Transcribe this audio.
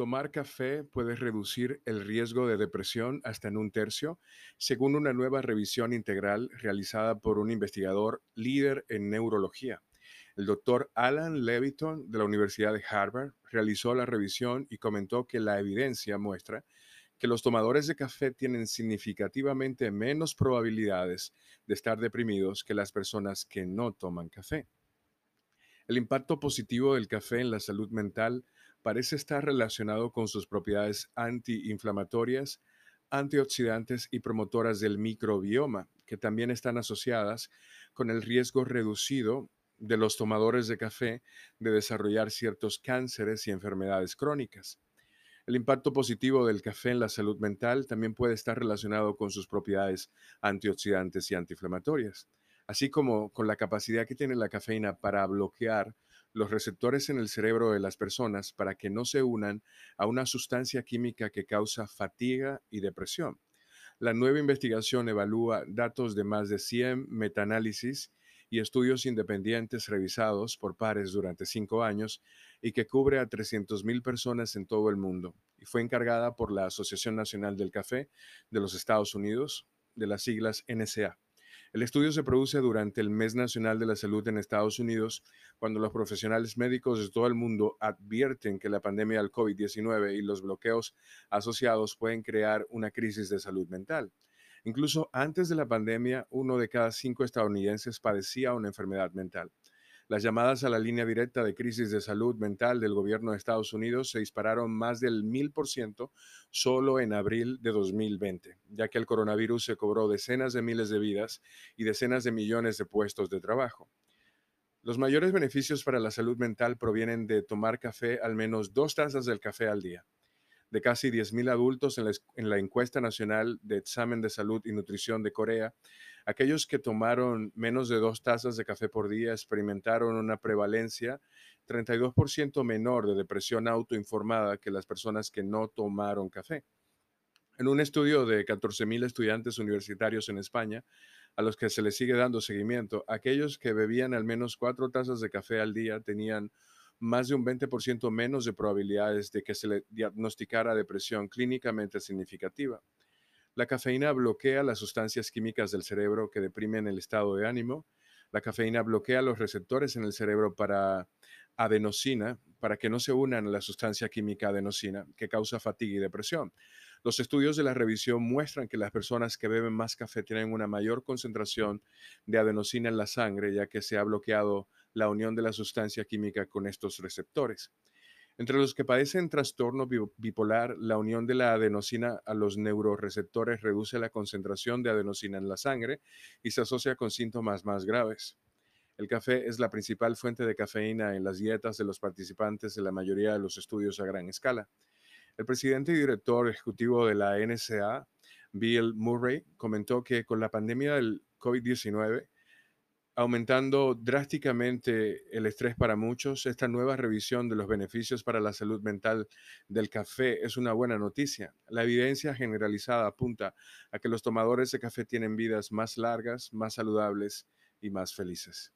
tomar café puede reducir el riesgo de depresión hasta en un tercio, según una nueva revisión integral realizada por un investigador líder en neurología. El doctor Alan Leviton de la Universidad de Harvard realizó la revisión y comentó que la evidencia muestra que los tomadores de café tienen significativamente menos probabilidades de estar deprimidos que las personas que no toman café. El impacto positivo del café en la salud mental parece estar relacionado con sus propiedades antiinflamatorias, antioxidantes y promotoras del microbioma, que también están asociadas con el riesgo reducido de los tomadores de café de desarrollar ciertos cánceres y enfermedades crónicas. El impacto positivo del café en la salud mental también puede estar relacionado con sus propiedades antioxidantes y antiinflamatorias así como con la capacidad que tiene la cafeína para bloquear los receptores en el cerebro de las personas para que no se unan a una sustancia química que causa fatiga y depresión. La nueva investigación evalúa datos de más de 100 metaanálisis y estudios independientes revisados por pares durante cinco años y que cubre a 300.000 personas en todo el mundo. Y fue encargada por la Asociación Nacional del Café de los Estados Unidos, de las siglas NSA. El estudio se produce durante el Mes Nacional de la Salud en Estados Unidos, cuando los profesionales médicos de todo el mundo advierten que la pandemia del COVID-19 y los bloqueos asociados pueden crear una crisis de salud mental. Incluso antes de la pandemia, uno de cada cinco estadounidenses padecía una enfermedad mental. Las llamadas a la línea directa de crisis de salud mental del gobierno de Estados Unidos se dispararon más del mil por ciento solo en abril de 2020, ya que el coronavirus se cobró decenas de miles de vidas y decenas de millones de puestos de trabajo. Los mayores beneficios para la salud mental provienen de tomar café al menos dos tazas del café al día de casi 10.000 adultos en la, en la, encuesta nacional de examen de salud y nutrición de Corea, aquellos que tomaron menos de dos tazas de café por día experimentaron una prevalencia 32% menor de depresión autoinformada que las personas que no tomaron café. En un estudio de 14.000 estudiantes universitarios en España, a los que se les sigue dando seguimiento, aquellos que bebían al menos cuatro tazas de café al día tenían más de un 20% menos de probabilidades de que se le diagnosticara depresión clínicamente significativa. La cafeína bloquea las sustancias químicas del cerebro que deprimen el estado de ánimo. La cafeína bloquea los receptores en el cerebro para adenosina, para que no se unan a la sustancia química adenosina, que causa fatiga y depresión. Los estudios de la revisión muestran que las personas que beben más café tienen una mayor concentración de adenosina en la sangre, ya que se ha bloqueado la unión de la sustancia química con estos receptores. Entre los que padecen trastorno bipolar, la unión de la adenosina a los neuroreceptores reduce la concentración de adenosina en la sangre y se asocia con síntomas más graves. El café es la principal fuente de cafeína en las dietas de los participantes de la mayoría de los estudios a gran escala. El presidente y director ejecutivo de la NSA, Bill Murray, comentó que con la pandemia del COVID-19, aumentando drásticamente el estrés para muchos, esta nueva revisión de los beneficios para la salud mental del café es una buena noticia. La evidencia generalizada apunta a que los tomadores de café tienen vidas más largas, más saludables y más felices.